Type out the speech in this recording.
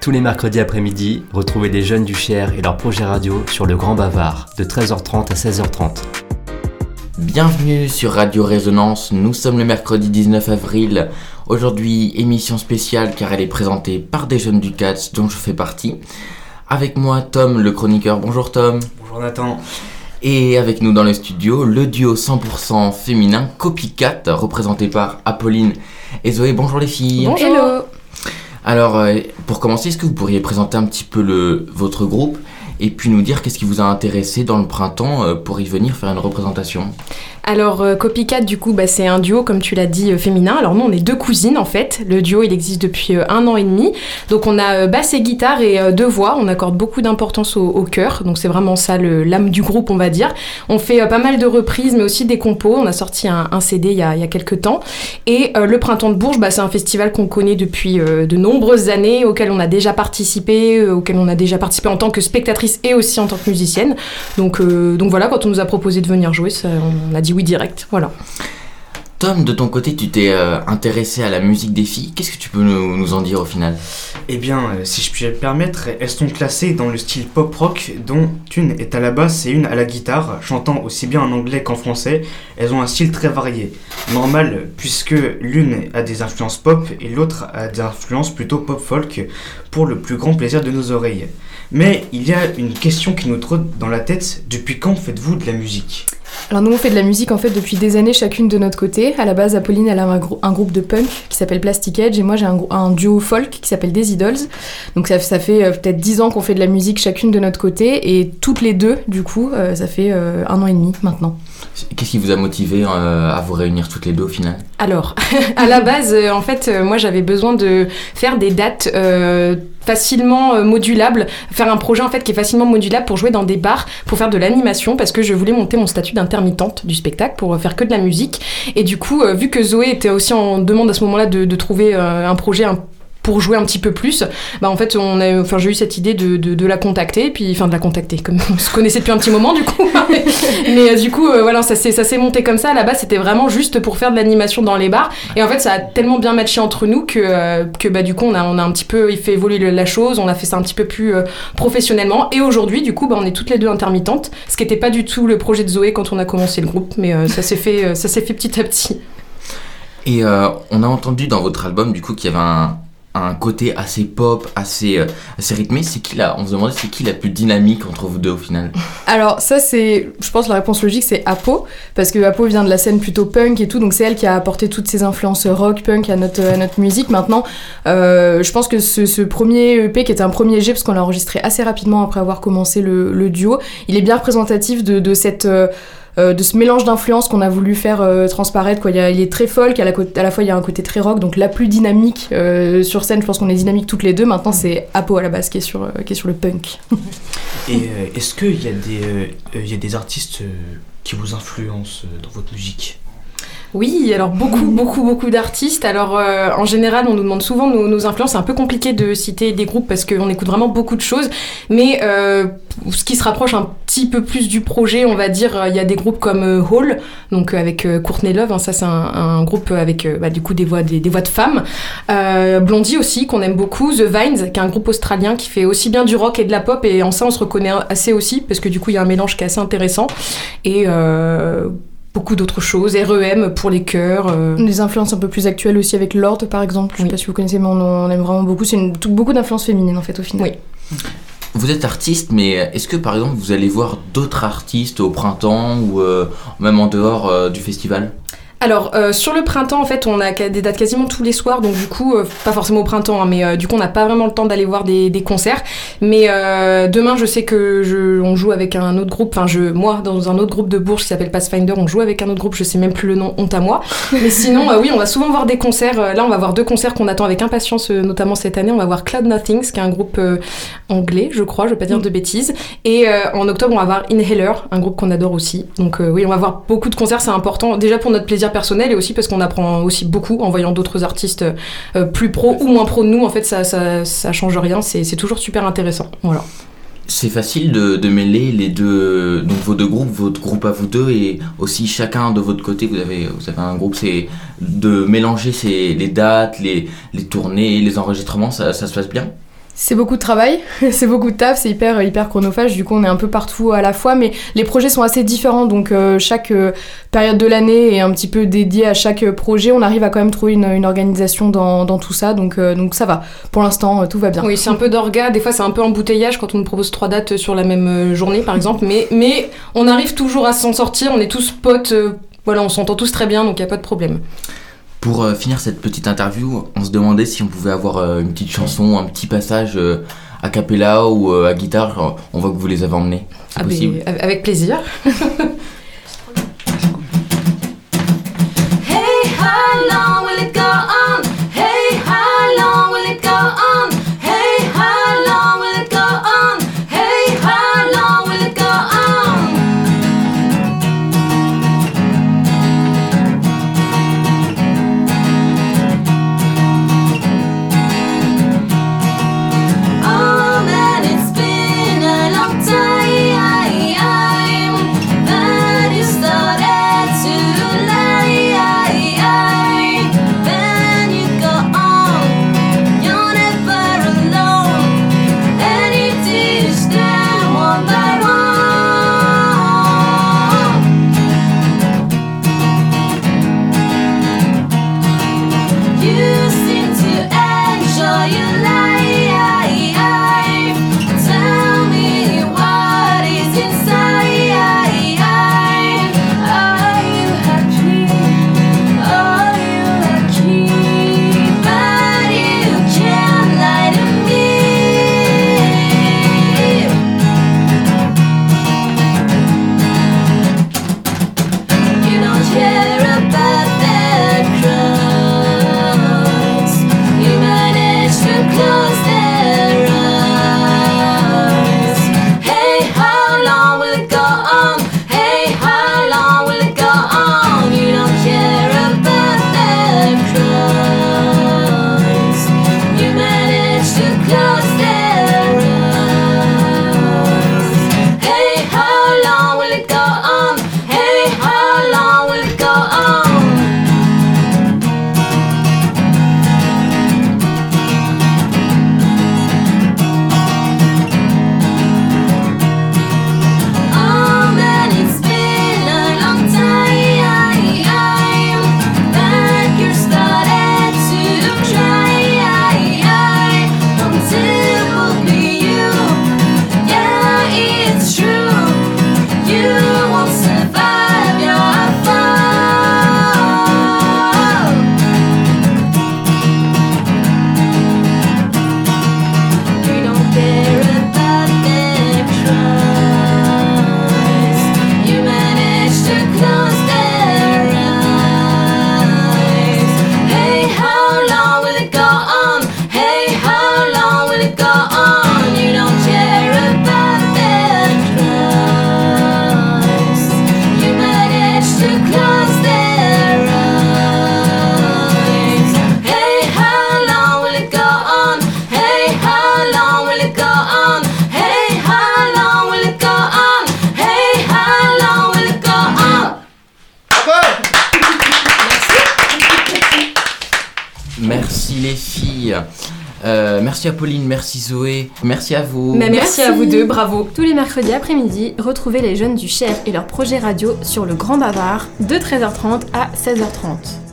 Tous les mercredis après-midi, retrouvez les jeunes du Cher et leurs projets radio sur le Grand Bavard, de 13h30 à 16h30. Bienvenue sur Radio Résonance, nous sommes le mercredi 19 avril. Aujourd'hui, émission spéciale car elle est présentée par des jeunes du CATS dont je fais partie. Avec moi, Tom, le chroniqueur. Bonjour Tom. Bonjour Nathan. Et avec nous dans le studio, le duo 100% féminin Copycat, représenté par Apolline et Zoé. Bonjour les filles. Bonjour. Hello. Alors, euh, pour commencer, est-ce que vous pourriez présenter un petit peu le, votre groupe? Et puis nous dire qu'est-ce qui vous a intéressé dans le printemps euh, pour y venir faire une représentation alors, euh, Copycat, du coup, bah, c'est un duo, comme tu l'as dit, euh, féminin. Alors, nous, on est deux cousines, en fait. Le duo, il existe depuis un an et demi. Donc, on a basse et guitare et deux voix. On accorde beaucoup d'importance au, au, chœur. Donc, c'est vraiment ça, l'âme du groupe, on va dire. On fait pas mal de reprises, mais aussi des compos. On a sorti un, CD il y, a, il y, a, quelques temps. Et le Printemps de Bourges, bah, c'est un festival qu'on connaît depuis de nombreuses années, auquel on a déjà participé, auquel on a déjà participé en tant que spectatrice et aussi en tant que musicienne. Donc, donc voilà, quand on nous a proposé de venir jouer, on a dit oui direct. Voilà. Tom, de ton côté, tu t'es euh, intéressé à la musique des filles. Qu'est-ce que tu peux nous, en dire au final? Eh bien, euh, si je puis me permettre, elles sont classées dans le style pop-rock, dont une est à la basse et une à la guitare, chantant aussi bien en anglais qu'en français. Elles ont un style très varié. Normal, puisque l'une a des influences pop et l'autre a des influences plutôt pop-folk, pour le plus grand plaisir de nos oreilles. Mais il y a une question qui nous trotte dans la tête. Depuis quand faites-vous de la musique? Alors nous on fait de la musique en fait depuis des années chacune de notre côté. À la base Apolline elle a un, groupe de punk qui s'appelle Plastic Edge et moi j'ai un, duo folk qui s'appelle Des Idols. Donc ça, fait euh, peut-être dix ans qu'on fait de la musique chacune de notre côté et toutes les deux du coup euh, ça fait euh, un an et demi maintenant. Qu'est-ce qui vous a motivé euh, à vous réunir toutes les deux au final? Alors, à la base, euh, en fait, euh, moi j'avais besoin de faire des dates facilement modulables, faire un projet en fait qui est facilement modulable pour jouer dans des bars, pour faire de l'animation, parce que je voulais monter mon statut d'intermittente du spectacle pour faire que de la musique. Et du coup, vu que Zoé était aussi en demande à ce moment-là de, de trouver un projet un pour jouer un petit peu plus, bah en fait on a, enfin j'ai eu cette idée de, de, la contacter, puis enfin de la contacter, comme on se connaissait depuis un petit moment du coup. mais euh, du coup euh, voilà ça s'est ça s'est monté comme ça. Là-bas c'était vraiment juste pour faire de l'animation dans les bars. Et en fait ça a tellement bien matché entre nous que euh, que bah du coup on a on a un petit peu il fait évoluer la chose, on a fait ça un petit peu plus professionnellement. Et aujourd'hui du coup bah on est toutes les deux intermittentes, ce qui n'était pas du tout le projet de Zoé quand on a commencé le groupe, mais ça s'est fait ça s'est fait petit à petit. Et on a entendu dans votre album du coup qu'il y avait un un côté assez pop, assez, euh, assez rythmé. C'est qui là On se demandait c'est qui la plus dynamique entre vous deux au final Alors ça c'est, je pense la réponse logique c'est Apo parce que Apo vient de la scène plutôt punk et tout, donc c'est elle qui a apporté toutes ces influences rock, punk à notre, à musique. Maintenant, euh, je pense que ce, premier EP qui était un premier G parce qu'on l'a enregistré assez rapidement après avoir commencé le, duo, il est bien représentatif de, de cette euh, de ce mélange d'influences qu'on a voulu faire euh, transparaître. Quoi. Il, y a, est très folk, à la, à la, fois il y a un côté très rock, donc la plus dynamique euh, sur scène, je pense qu'on est dynamique toutes les deux. Maintenant c'est Apo à la base qui est sur, euh, qui est sur le punk. Et est-ce qu'il y, il y a des artistes qui vous influencent dans votre musique? Oui, alors beaucoup, beaucoup, beaucoup d'artistes. Alors euh, en général, on nous demande souvent nos, nos influences. C'est un peu compliqué de citer des groupes parce qu'on écoute vraiment beaucoup de choses. Mais euh, ce qui se rapproche un petit peu plus du projet, on va dire, il y a des groupes comme euh, Hall, donc avec Courtney Love. Hein, ça, c'est un, un, groupe avec bah, du coup des voix, des, des voix de femmes. Blondie aussi, qu'on aime beaucoup. The Vines, qui est un groupe australien qui fait aussi bien du rock et de la pop. Et en ça, on se reconnaît assez aussi parce que du coup, il y a un mélange qui est assez intéressant. Et beaucoup d'autres choses, REM pour les chœurs. Euh... Des influences un peu plus actuelles aussi avec Lord par exemple, je oui. sais pas si vous connaissez mais on, on aime vraiment beaucoup, c'est beaucoup d'influences féminines en fait au final. Oui. Vous êtes artiste, mais est-ce que par exemple vous allez voir d'autres artistes au printemps ou euh, même en dehors euh, du festival? Alors euh, sur le printemps en fait on a des dates quasiment tous les soirs donc du coup euh, pas forcément au printemps hein, mais euh, du coup on n'a pas vraiment le temps d'aller voir des, des, concerts. Mais euh, demain je sais que je, on joue avec un autre groupe enfin je moi dans un autre groupe de Bourges qui s'appelle Pathfinder on joue avec un autre groupe je sais même plus le nom honte à moi. Mais sinon euh, oui on va souvent voir des concerts là on va voir deux concerts qu'on attend avec impatience notamment cette année. On va voir Cloud Nothings qui est un groupe anglais je crois je vais pas dire de bêtises. Et en octobre on va voir Inhaler un groupe qu'on adore aussi. Donc oui on va voir beaucoup de concerts c'est important. Déjà pour notre plaisir personnel et aussi parce qu'on apprend aussi beaucoup en voyant d'autres artistes euh, plus pro ou moins pro de nous. En fait, ça, ça, change rien. C'est toujours super intéressant. Voilà. C'est facile de, mêler les deux, donc vos deux groupes, votre groupe à vous deux et aussi chacun de votre côté, vous avez, vous avez un groupe, c'est de mélanger ces, les dates, les, les tournées, les enregistrements, ça se passe bien? C'est beaucoup de travail, c'est beaucoup de taf, c'est hyper hyper chronophage. Du coup, on est un peu partout à la fois, mais les projets sont assez différents. Donc euh, chaque euh, période de l'année est un petit peu dédiée à chaque projet. On arrive à quand même trouver une, organisation dans, tout ça, donc euh, ça va. Pour l'instant, tout va bien. Oui, c'est un peu d'orga. Des fois, c'est un peu embouteillage quand on nous propose trois dates sur la même journée, par exemple. Mais mais on arrive toujours à s'en sortir. On est tous potes. voilà, on s'entend tous très bien, donc il y a pas de problème. Pour euh, finir cette petite interview, on se demandait si on pouvait avoir euh, une petite chanson, un petit passage euh, a cappella ou à guitare. On voit que vous les avez emmenés. C'est ah, possible Avec plaisir. Merci Apolline, merci Zoé, merci à vous. merci. à vous deux, bravo. Tous les mercredis après-midi, retrouvez les jeunes du Cher et leur projet radio sur le Grand Bavard de 13h30 à 16h30.